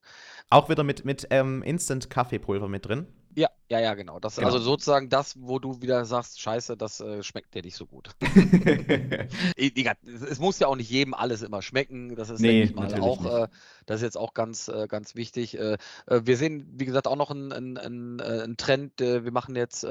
Auch wieder mit, mit ähm, Instant-Kaffeepulver mit drin. Ja, ja, ja, genau. Das, genau. Also sozusagen das, wo du wieder sagst, scheiße, das äh, schmeckt dir nicht so gut. es muss ja auch nicht jedem alles immer schmecken. Das ist, nee, denke ich mal, auch, äh, das ist jetzt auch ganz, äh, ganz wichtig. Äh, äh, wir sehen, wie gesagt, auch noch einen, einen, einen Trend. wir machen jetzt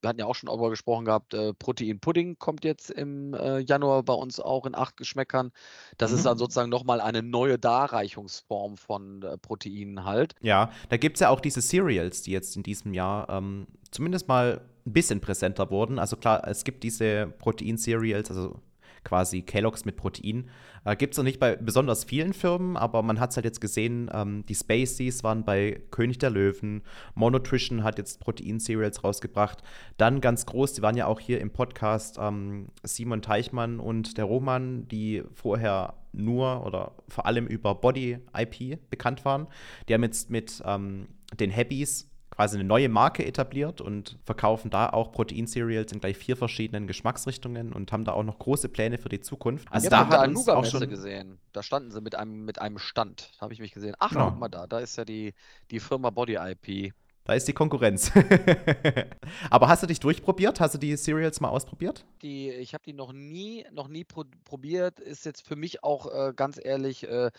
wir hatten ja auch schon darüber gesprochen gehabt, äh, Protein Pudding kommt jetzt im äh, Januar bei uns auch in acht Geschmäckern. Das mhm. ist dann sozusagen nochmal eine neue Darreichungsform von äh, Proteinen halt. Ja, da gibt es ja auch diese Cereals, die jetzt in diesem Jahr ähm, zumindest mal ein bisschen präsenter wurden. Also klar, es gibt diese Protein-Cereals, also quasi Kellogg's mit Protein. Äh, Gibt es noch nicht bei besonders vielen Firmen, aber man hat es halt jetzt gesehen, ähm, die Spaceys waren bei König der Löwen, Monotrition hat jetzt Protein-Cereals rausgebracht. Dann ganz groß, die waren ja auch hier im Podcast ähm, Simon Teichmann und der Roman, die vorher nur oder vor allem über Body IP bekannt waren. Die haben jetzt mit ähm, den Habbies quasi eine neue Marke etabliert und verkaufen da auch Protein-Cereals in gleich vier verschiedenen Geschmacksrichtungen und haben da auch noch große Pläne für die Zukunft. Also da hat uns auch schon gesehen. Da standen sie mit einem, mit einem Stand. Da habe ich mich gesehen. Ach, ja. guck mal da, da ist ja die, die Firma Body IP. Da ist die Konkurrenz. Aber hast du dich durchprobiert? Hast du die Cereals mal ausprobiert? Die, ich habe die noch nie, noch nie pro probiert. Ist jetzt für mich auch äh, ganz ehrlich äh,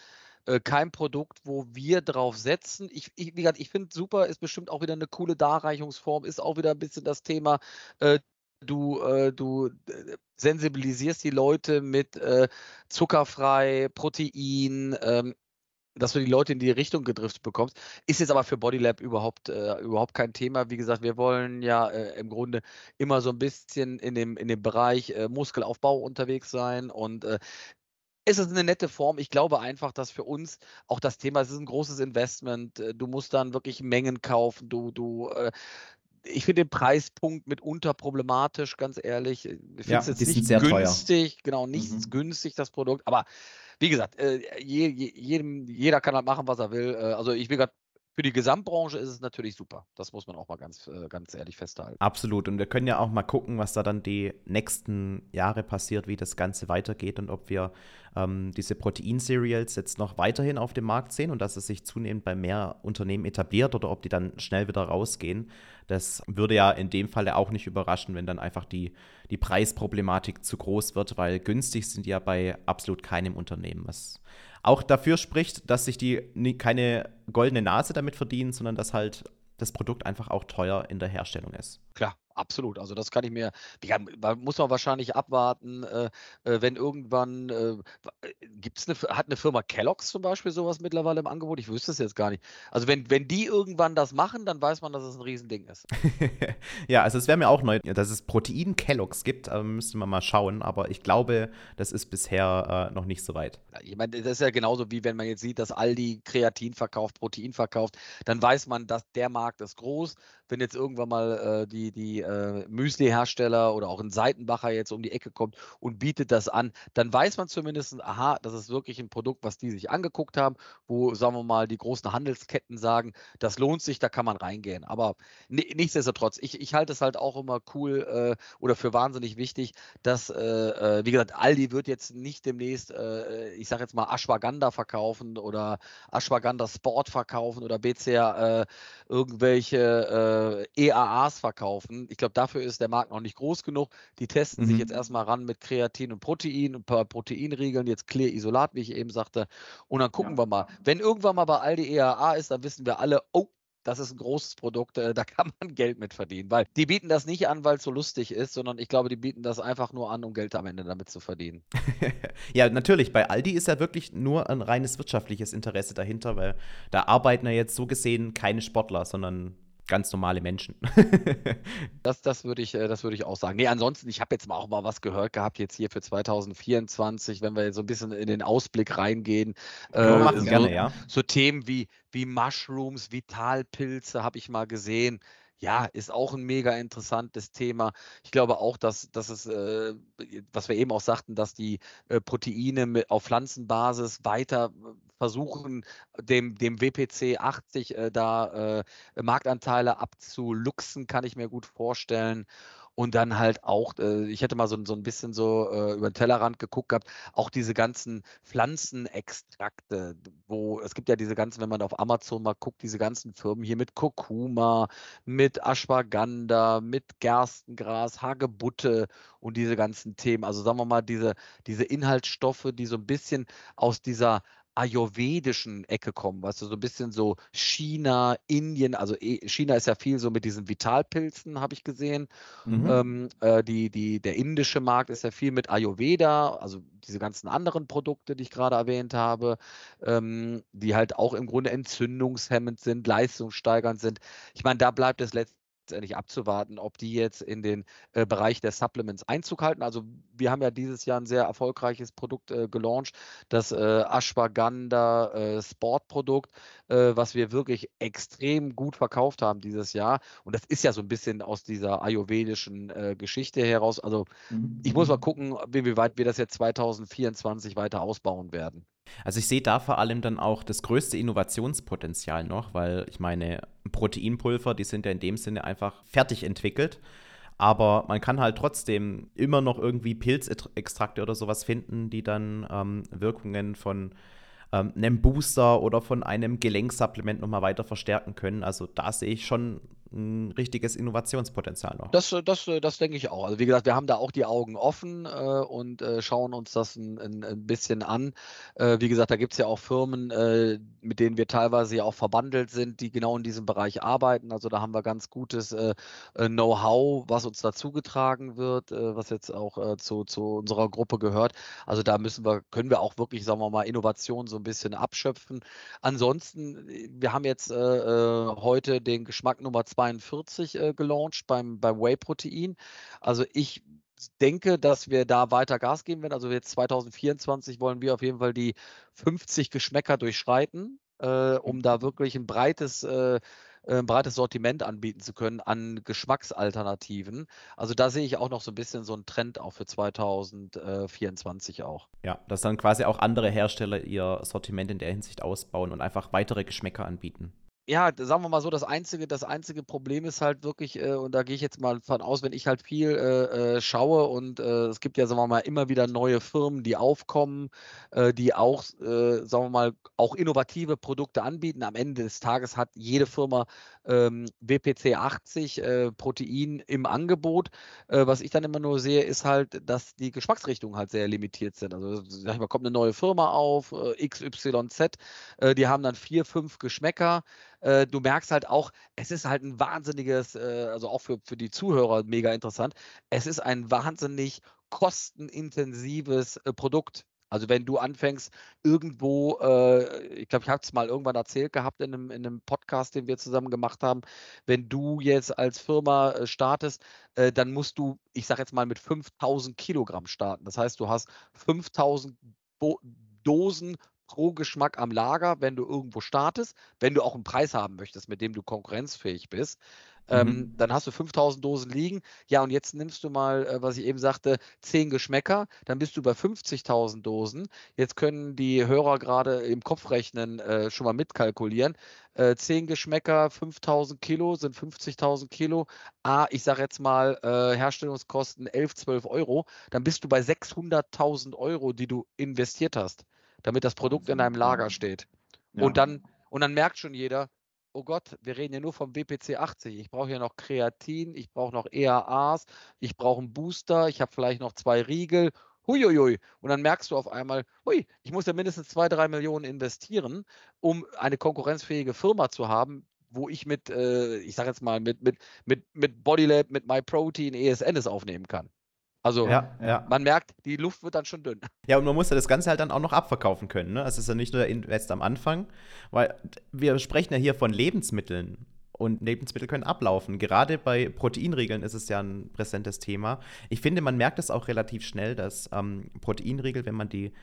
äh, kein Produkt, wo wir drauf setzen. Ich, ich, wie gesagt, ich finde super, ist bestimmt auch wieder eine coole Darreichungsform, ist auch wieder ein bisschen das Thema. Äh, du, äh, du äh, sensibilisierst die Leute mit äh, zuckerfrei, Protein, ähm, dass du die Leute in die Richtung gedriftet bekommst. Ist jetzt aber für Bodylab überhaupt, äh, überhaupt kein Thema. Wie gesagt, wir wollen ja äh, im Grunde immer so ein bisschen in dem, in dem Bereich äh, Muskelaufbau unterwegs sein und es ist eine nette Form. Ich glaube einfach, dass für uns auch das Thema, es ist ein großes Investment. Äh, du musst dann wirklich Mengen kaufen. Du, du, äh, ich finde den Preispunkt mitunter problematisch, ganz ehrlich. Ich finde es jetzt nicht günstig, teuer. genau, nicht mhm. günstig, das Produkt. Aber wie gesagt, äh, je, jedem, jeder kann halt machen, was er will. Äh, also ich will gerade für die Gesamtbranche ist es natürlich super. Das muss man auch mal ganz, äh, ganz ehrlich festhalten. Absolut. Und wir können ja auch mal gucken, was da dann die nächsten Jahre passiert, wie das Ganze weitergeht und ob wir ähm, diese Protein-Cereals jetzt noch weiterhin auf dem Markt sehen und dass es sich zunehmend bei mehr Unternehmen etabliert oder ob die dann schnell wieder rausgehen. Das würde ja in dem Falle auch nicht überraschen, wenn dann einfach die, die Preisproblematik zu groß wird, weil günstig sind ja bei absolut keinem Unternehmen. Was auch dafür spricht, dass sich die keine goldene Nase damit verdienen, sondern dass halt das Produkt einfach auch teuer in der Herstellung ist. Klar, Absolut, also das kann ich mir, ja, muss man wahrscheinlich abwarten, äh, äh, wenn irgendwann, äh, äh gibt's eine, hat eine Firma Kellogg's zum Beispiel sowas mittlerweile im Angebot? Ich wüsste es jetzt gar nicht. Also wenn, wenn die irgendwann das machen, dann weiß man, dass es ein Riesending ist. ja, also es wäre mir auch neu, dass es Protein Kellogg's gibt, äh, müsste man mal schauen, aber ich glaube, das ist bisher äh, noch nicht so weit. Ich meine, das ist ja genauso wie wenn man jetzt sieht, dass Aldi Kreatin verkauft, Protein verkauft, dann weiß man, dass der Markt ist groß. Wenn jetzt irgendwann mal die, die äh, Müsli-Hersteller oder auch ein Seitenbacher jetzt um die Ecke kommt und bietet das an, dann weiß man zumindest, aha, das ist wirklich ein Produkt, was die sich angeguckt haben, wo, sagen wir mal, die großen Handelsketten sagen, das lohnt sich, da kann man reingehen. Aber nichtsdestotrotz, ich, ich halte es halt auch immer cool äh, oder für wahnsinnig wichtig, dass, äh, äh wie gesagt, Aldi wird jetzt nicht demnächst, äh, ich sage jetzt mal, Ashwagandha verkaufen oder Ashwagandha Sport verkaufen oder BCA äh, EAAs verkaufen ich glaube, dafür ist der Markt noch nicht groß genug. Die testen mhm. sich jetzt erstmal ran mit Kreatin und Protein und ein paar Proteinriegeln, jetzt Clear Isolat, wie ich eben sagte. Und dann gucken ja. wir mal. Wenn irgendwann mal bei Aldi EAA ist, dann wissen wir alle, oh, das ist ein großes Produkt, äh, da kann man Geld mit verdienen. Weil die bieten das nicht an, weil es so lustig ist, sondern ich glaube, die bieten das einfach nur an, um Geld am Ende damit zu verdienen. ja, natürlich. Bei Aldi ist ja wirklich nur ein reines wirtschaftliches Interesse dahinter, weil da arbeiten ja jetzt so gesehen keine Sportler, sondern ganz normale Menschen. das das würde ich, äh, das würd ich auch sagen. Nee, ansonsten, ich habe jetzt mal auch mal was gehört gehabt, jetzt hier für 2024, wenn wir jetzt so ein bisschen in den Ausblick reingehen. Äh, machen so, gerne, ja. So Themen wie, wie Mushrooms, Vitalpilze habe ich mal gesehen ja, ist auch ein mega interessantes Thema. Ich glaube auch, dass, dass es, äh, was wir eben auch sagten, dass die äh, Proteine mit, auf Pflanzenbasis weiter versuchen, dem, dem WPC 80 äh, da äh, Marktanteile abzuluxen, kann ich mir gut vorstellen und dann halt auch, äh, ich hätte mal so, so ein bisschen so äh, über den Tellerrand geguckt gehabt, auch diese ganzen Pflanzenextrakte, wo es gibt ja diese ganzen, wenn man auf Amazon mal guckt, diese ganzen Firmen hier mit Kurkuma, mit Ashwagandha, mit Gerstengras, Hagebutte und diese ganzen Themen. Also sagen wir mal, diese, diese Inhaltsstoffe, die so ein bisschen aus dieser ayurvedischen Ecke kommen, weißt du, so ein bisschen so China, Indien, also eh, China ist ja viel so mit diesen Vitalpilzen, habe ich gesehen. Mhm. Ähm, äh, die, die, der indische Markt ist ja viel mit Ayurveda, also diese ganzen anderen Produkte, die ich gerade erwähnt habe, ähm, die halt auch im Grunde entzündungshemmend sind, leistungssteigernd sind. Ich meine, da bleibt es letztendlich letztendlich abzuwarten, ob die jetzt in den äh, Bereich der Supplements Einzug halten. Also wir haben ja dieses Jahr ein sehr erfolgreiches Produkt äh, gelauncht, das äh, Ashwagandha äh, Sportprodukt, äh, was wir wirklich extrem gut verkauft haben dieses Jahr. Und das ist ja so ein bisschen aus dieser ayurvedischen äh, Geschichte heraus. Also mhm. ich muss mal mhm. gucken, wie weit wir das jetzt 2024 weiter ausbauen werden. Also ich sehe da vor allem dann auch das größte Innovationspotenzial noch, weil ich meine, Proteinpulver, die sind ja in dem Sinne einfach fertig entwickelt. Aber man kann halt trotzdem immer noch irgendwie Pilzextrakte oder sowas finden, die dann ähm, Wirkungen von ähm, einem Booster oder von einem Gelenksupplement nochmal weiter verstärken können. Also da sehe ich schon ein richtiges Innovationspotenzial noch. Das, äh, das, äh, das denke ich auch. Also wie gesagt, wir haben da auch die Augen offen äh, und äh, schauen uns das ein, ein, ein bisschen an. Äh, wie gesagt, da gibt es ja auch Firmen, äh, mit denen wir teilweise ja auch verbandelt sind, die genau in diesem Bereich arbeiten. Also da haben wir ganz gutes Know-how, was uns dazugetragen wird, was jetzt auch zu, zu unserer Gruppe gehört. Also da müssen wir, können wir auch wirklich, sagen wir mal, Innovation so ein bisschen abschöpfen. Ansonsten, wir haben jetzt heute den Geschmack Nummer zwei 42 äh, gelauncht beim, beim Whey-Protein. Also ich denke, dass wir da weiter Gas geben werden. Also jetzt 2024 wollen wir auf jeden Fall die 50 Geschmäcker durchschreiten, äh, um da wirklich ein breites äh, ein breites Sortiment anbieten zu können an Geschmacksalternativen. Also da sehe ich auch noch so ein bisschen so einen Trend auch für 2024 auch. Ja, dass dann quasi auch andere Hersteller ihr Sortiment in der Hinsicht ausbauen und einfach weitere Geschmäcker anbieten ja, sagen wir mal so, das einzige, das einzige Problem ist halt wirklich, äh, und da gehe ich jetzt mal von aus, wenn ich halt viel äh, äh, schaue und äh, es gibt ja, sagen wir mal, immer wieder neue Firmen, die aufkommen, äh, die auch, äh, sagen wir mal, auch innovative Produkte anbieten. Am Ende des Tages hat jede Firma ähm, WPC 80 Protein im Angebot. was ich dann immer nur sehe, ist halt, dass die Geschmacksrichtungen halt sehr limitiert sind. Also, sag ich mal, kommt eine neue Firma auf, XYZ, die haben dann vier, fünf Geschmäcker. Äh, du merkst halt auch, es ist halt ein wahnsinniges, äh, also auch für, für die Zuhörer mega interessant, es ist ein wahnsinnig kostenintensives äh, Produkt. Also wenn du anfängst, irgendwo, äh, ich glaube, ich habe es mal irgendwann erzählt gehabt in einem, in einem, Podcast, den wir zusammen gemacht haben, wenn du jetzt als Firma äh, startest, äh, dann musst du, ich sage jetzt mal, mit 5000 Kilogramm starten. Das heißt, du hast 5000 Bo Dosen pro Geschmack am Lager, wenn du irgendwo startest, wenn du auch einen Preis haben möchtest, mit dem du konkurrenzfähig bist. Ähm, mhm. Dann hast du 5000 Dosen liegen. Ja, und jetzt nimmst du mal, äh, was ich eben sagte, 10 Geschmäcker, dann bist du bei 50.000 Dosen. Jetzt können die Hörer gerade im Kopfrechnen äh, schon mal mitkalkulieren. Äh, 10 Geschmäcker, 5000 Kilo sind 50.000 Kilo. Ah, ich sage jetzt mal äh, Herstellungskosten 11, 12 Euro. Dann bist du bei 600.000 Euro, die du investiert hast damit das Produkt in deinem Lager steht. Ja. Und, dann, und dann merkt schon jeder, oh Gott, wir reden ja nur vom WPC 80. Ich brauche ja noch Kreatin, ich brauche noch EAAs, ich brauche einen Booster, ich habe vielleicht noch zwei Riegel. Huiuiui. Und dann merkst du auf einmal, hui, ich muss ja mindestens zwei, drei Millionen investieren, um eine konkurrenzfähige Firma zu haben, wo ich mit, äh, ich sage jetzt mal, mit, mit, mit, mit Bodylab, mit MyProtein, ESN es aufnehmen kann. Also ja, ja. man merkt, die Luft wird dann schon dünn. Ja, und man muss ja das Ganze halt dann auch noch abverkaufen können. Ne? Also es ist ja nicht nur der Invest am Anfang, weil wir sprechen ja hier von Lebensmitteln. Und Lebensmittel können ablaufen. Gerade bei Proteinriegeln ist es ja ein präsentes Thema. Ich finde, man merkt es auch relativ schnell, dass ähm, Proteinriegel, wenn man die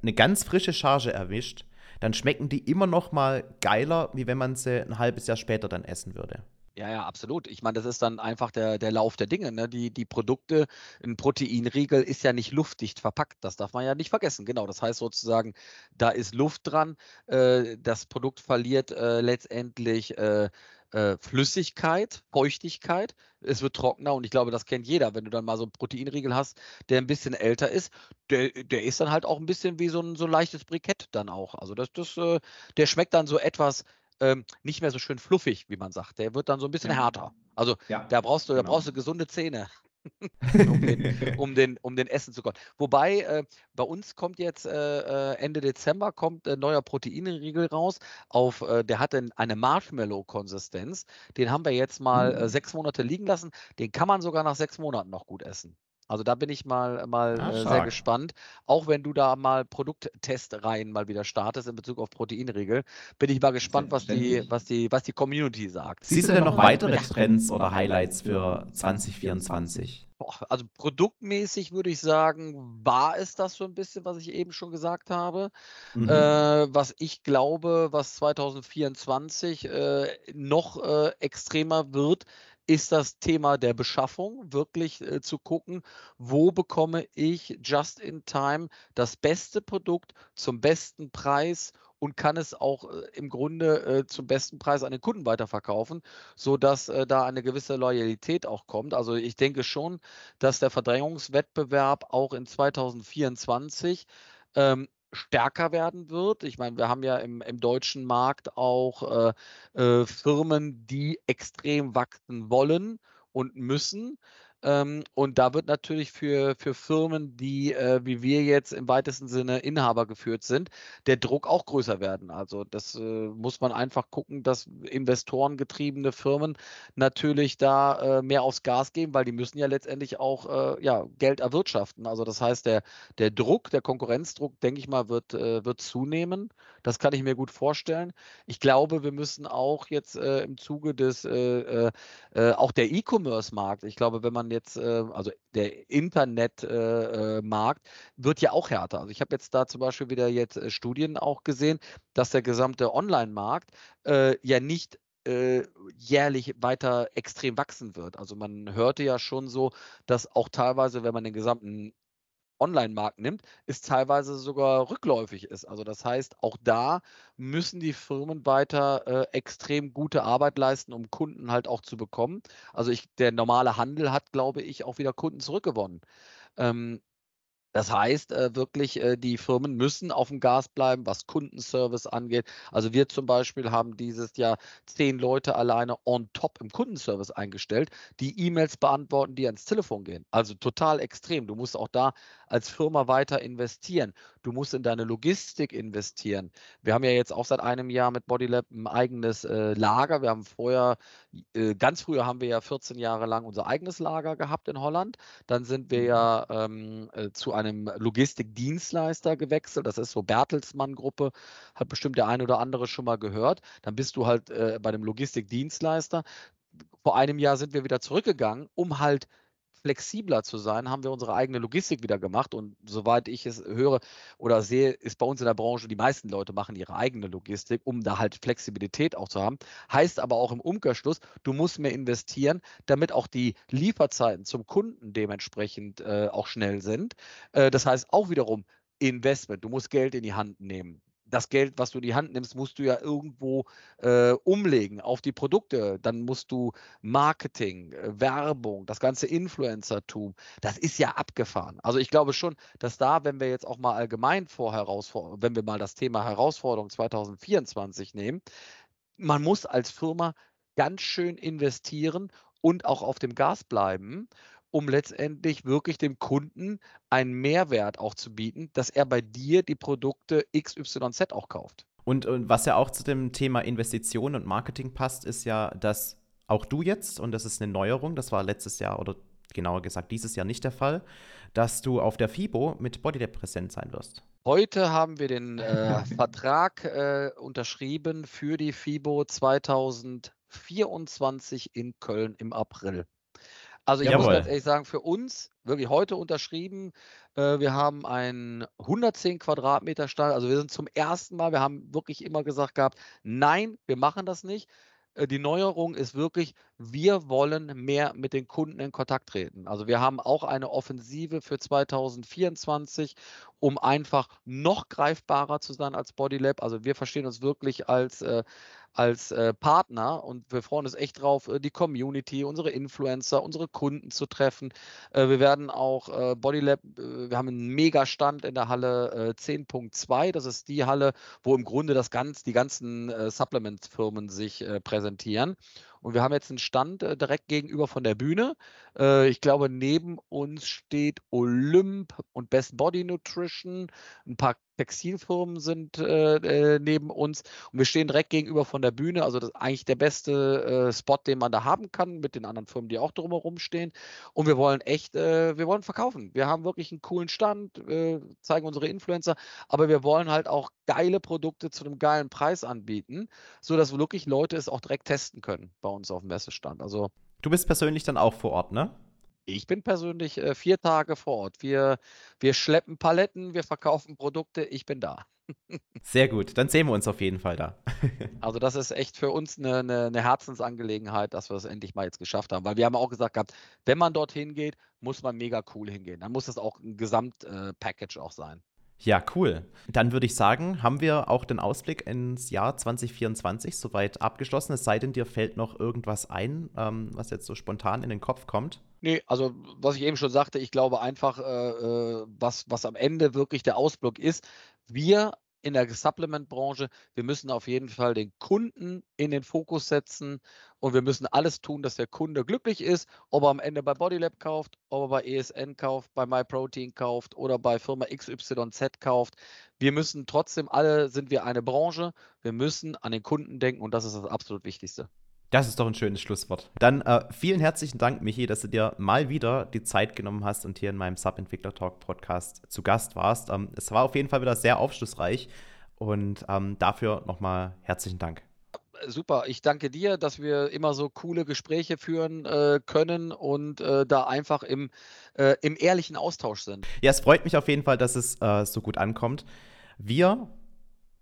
eine ganz frische Charge erwischt, dann schmecken die immer noch mal geiler, wie wenn man sie ein halbes Jahr später dann essen würde. Ja, ja, absolut. Ich meine, das ist dann einfach der, der Lauf der Dinge. Ne? Die, die Produkte, ein Proteinriegel ist ja nicht luftdicht verpackt. Das darf man ja nicht vergessen. Genau, das heißt sozusagen, da ist Luft dran. Äh, das Produkt verliert äh, letztendlich äh, äh Flüssigkeit, Feuchtigkeit. Es wird trockener und ich glaube, das kennt jeder. Wenn du dann mal so einen Proteinriegel hast, der ein bisschen älter ist, der, der ist dann halt auch ein bisschen wie so ein, so ein leichtes Brikett dann auch. Also das, das, äh, der schmeckt dann so etwas ähm, nicht mehr so schön fluffig, wie man sagt. Der wird dann so ein bisschen ja. härter. Also ja, da brauchst du, genau. da brauchst du gesunde Zähne. um, den, um, den, um den Essen zu kommen. Wobei, äh, bei uns kommt jetzt äh, äh Ende Dezember kommt ein neuer Proteinriegel raus. Auf, äh, der hat eine Marshmallow-Konsistenz. Den haben wir jetzt mal mhm. sechs Monate liegen lassen. Den kann man sogar nach sechs Monaten noch gut essen. Also da bin ich mal, mal ah, äh, sehr gespannt. Auch wenn du da mal Produkttestreihen mal wieder startest in Bezug auf Proteinriegel, bin ich mal gespannt, was die, was die, was die Community sagt. Siehst, Siehst du denn noch weitere Trends oder Highlights für 2024? Also produktmäßig würde ich sagen, war es das so ein bisschen, was ich eben schon gesagt habe. Mhm. Äh, was ich glaube, was 2024 äh, noch äh, extremer wird, ist das Thema der Beschaffung, wirklich äh, zu gucken, wo bekomme ich just in time das beste Produkt zum besten Preis und kann es auch äh, im Grunde äh, zum besten Preis an den Kunden weiterverkaufen, sodass äh, da eine gewisse Loyalität auch kommt. Also ich denke schon, dass der Verdrängungswettbewerb auch in 2024 ähm, stärker werden wird. Ich meine, wir haben ja im, im deutschen Markt auch äh, äh, Firmen, die extrem wachsen wollen und müssen. Ähm, und da wird natürlich für, für Firmen, die äh, wie wir jetzt im weitesten Sinne Inhaber geführt sind, der Druck auch größer werden. Also das äh, muss man einfach gucken, dass investorengetriebene Firmen natürlich da äh, mehr aufs Gas geben, weil die müssen ja letztendlich auch äh, ja, Geld erwirtschaften. Also das heißt, der, der Druck, der Konkurrenzdruck, denke ich mal, wird, äh, wird zunehmen. Das kann ich mir gut vorstellen. Ich glaube, wir müssen auch jetzt äh, im Zuge des auch der E-Commerce-Markt, ich glaube, wenn man jetzt, äh, also der Internetmarkt äh, äh, wird ja auch härter. Also ich habe jetzt da zum Beispiel wieder jetzt äh, Studien auch gesehen, dass der gesamte Online-Markt ja nicht äh, jährlich weiter extrem wachsen wird. Also man hörte ja schon so, dass auch teilweise, wenn man den gesamten Online-Markt nimmt, ist teilweise sogar rückläufig ist. Also das heißt, auch da müssen die Firmen weiter äh, extrem gute Arbeit leisten, um Kunden halt auch zu bekommen. Also ich, der normale Handel hat, glaube ich, auch wieder Kunden zurückgewonnen. Ähm, das heißt äh, wirklich, äh, die Firmen müssen auf dem Gas bleiben, was Kundenservice angeht. Also wir zum Beispiel haben dieses Jahr zehn Leute alleine on top im Kundenservice eingestellt, die E-Mails beantworten, die ans Telefon gehen. Also total extrem. Du musst auch da als Firma weiter investieren. Du musst in deine Logistik investieren. Wir haben ja jetzt auch seit einem Jahr mit Bodylab ein eigenes äh, Lager. Wir haben vorher, ganz früher haben wir ja 14 Jahre lang unser eigenes Lager gehabt in Holland. Dann sind wir mhm. ja ähm, äh, zu einem Logistikdienstleister gewechselt. Das ist so Bertelsmann-Gruppe, hat bestimmt der eine oder andere schon mal gehört. Dann bist du halt äh, bei einem Logistikdienstleister. Vor einem Jahr sind wir wieder zurückgegangen, um halt flexibler zu sein, haben wir unsere eigene Logistik wieder gemacht. Und soweit ich es höre oder sehe, ist bei uns in der Branche, die meisten Leute machen ihre eigene Logistik, um da halt Flexibilität auch zu haben. Heißt aber auch im Umkehrschluss, du musst mehr investieren, damit auch die Lieferzeiten zum Kunden dementsprechend äh, auch schnell sind. Äh, das heißt auch wiederum, Investment. Du musst Geld in die Hand nehmen das Geld, was du in die Hand nimmst, musst du ja irgendwo äh, umlegen auf die Produkte. Dann musst du Marketing, äh, Werbung, das ganze Influencertum, das ist ja abgefahren. Also ich glaube schon, dass da, wenn wir jetzt auch mal allgemein vor Herausforderung, wenn wir mal das Thema Herausforderung 2024 nehmen, man muss als Firma ganz schön investieren und auch auf dem Gas bleiben um letztendlich wirklich dem Kunden einen Mehrwert auch zu bieten, dass er bei dir die Produkte XYZ auch kauft. Und, und was ja auch zu dem Thema Investition und Marketing passt, ist ja, dass auch du jetzt, und das ist eine Neuerung, das war letztes Jahr oder genauer gesagt dieses Jahr nicht der Fall, dass du auf der FIBO mit Bodylab präsent sein wirst. Heute haben wir den äh, Vertrag äh, unterschrieben für die FIBO 2024 in Köln im April. Also ich Jawohl. muss ganz ehrlich sagen, für uns wirklich heute unterschrieben. Äh, wir haben einen 110 Quadratmeter Stall. Also wir sind zum ersten Mal, wir haben wirklich immer gesagt gehabt, nein, wir machen das nicht. Äh, die Neuerung ist wirklich, wir wollen mehr mit den Kunden in Kontakt treten. Also wir haben auch eine Offensive für 2024, um einfach noch greifbarer zu sein als Bodylab. Also wir verstehen uns wirklich als, äh, als äh, Partner und wir freuen uns echt drauf, äh, die Community, unsere Influencer, unsere Kunden zu treffen. Äh, wir werden auch äh, Bodylab, äh, wir haben einen Mega-Stand in der Halle 10.2. Das ist die Halle, wo im Grunde das ganz, die ganzen Supplement-Firmen sich präsentieren. Und wir haben jetzt einen Stand äh, direkt gegenüber von der Bühne. Äh, ich glaube, neben uns steht Olymp und Best Body Nutrition. Ein paar Textilfirmen sind äh, äh, neben uns und wir stehen direkt gegenüber von der Bühne. Also das ist eigentlich der beste äh, Spot, den man da haben kann mit den anderen Firmen, die auch drumherum stehen. Und wir wollen echt, äh, wir wollen verkaufen. Wir haben wirklich einen coolen Stand, äh, zeigen unsere Influencer, aber wir wollen halt auch geile Produkte zu einem geilen Preis anbieten, sodass wirklich Leute es auch direkt testen können bei uns auf dem Messestand. Also du bist persönlich dann auch vor Ort, ne? Ich bin persönlich äh, vier Tage vor Ort. Wir, wir schleppen Paletten, wir verkaufen Produkte, ich bin da. Sehr gut, dann sehen wir uns auf jeden Fall da. also das ist echt für uns eine, eine, eine, Herzensangelegenheit, dass wir es endlich mal jetzt geschafft haben. Weil wir haben auch gesagt gehabt, wenn man dorthin geht, muss man mega cool hingehen. Dann muss das auch ein Gesamtpackage äh, auch sein. Ja, cool. Dann würde ich sagen, haben wir auch den Ausblick ins Jahr 2024 soweit abgeschlossen. Es sei denn, dir fällt noch irgendwas ein, ähm, was jetzt so spontan in den Kopf kommt. Nee, also was ich eben schon sagte, ich glaube einfach, äh, äh was, was am Ende wirklich der Ausblick ist, Wir in der Supplement-Branche, wir müssen auf jeden Fall den Kunden in den Fokus setzen und wir müssen alles tun, dass der Kunde glücklich ist, ob er am Ende bei Bodylab kauft, ob er bei ESN kauft, bei MyProtein kauft oder bei Firma XYZ kauft. Wir müssen trotzdem alle, sind wir eine Branche, wir müssen an den Kunden denken und das ist das absolut Wichtigste. Das ist doch ein schönes Schlusswort. Dann äh, vielen herzlichen Dank, Michi, dass du dir mal wieder die Zeit genommen hast und hier in meinem Sub-Entwickler Talk Podcast zu Gast warst. Ähm, es war auf jeden Fall wieder sehr aufschlussreich und ähm, dafür nochmal herzlichen Dank. Super, ich danke dir, dass wir immer so coole Gespräche führen äh, können und äh, da einfach im, äh, im ehrlichen Austausch sind. Ja, es freut mich auf jeden Fall, dass es äh, so gut ankommt. Wir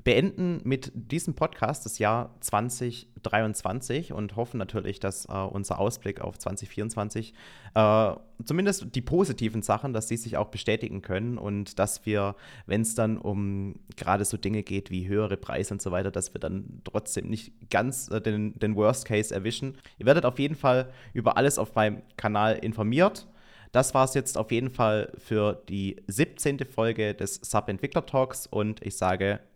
beenden mit diesem Podcast das Jahr 2023 und hoffen natürlich, dass äh, unser Ausblick auf 2024 äh, zumindest die positiven Sachen, dass die sich auch bestätigen können und dass wir, wenn es dann um gerade so Dinge geht wie höhere Preise und so weiter, dass wir dann trotzdem nicht ganz äh, den, den Worst Case erwischen. Ihr werdet auf jeden Fall über alles auf meinem Kanal informiert. Das war es jetzt auf jeden Fall für die 17. Folge des Sub-Entwickler Talks und ich sage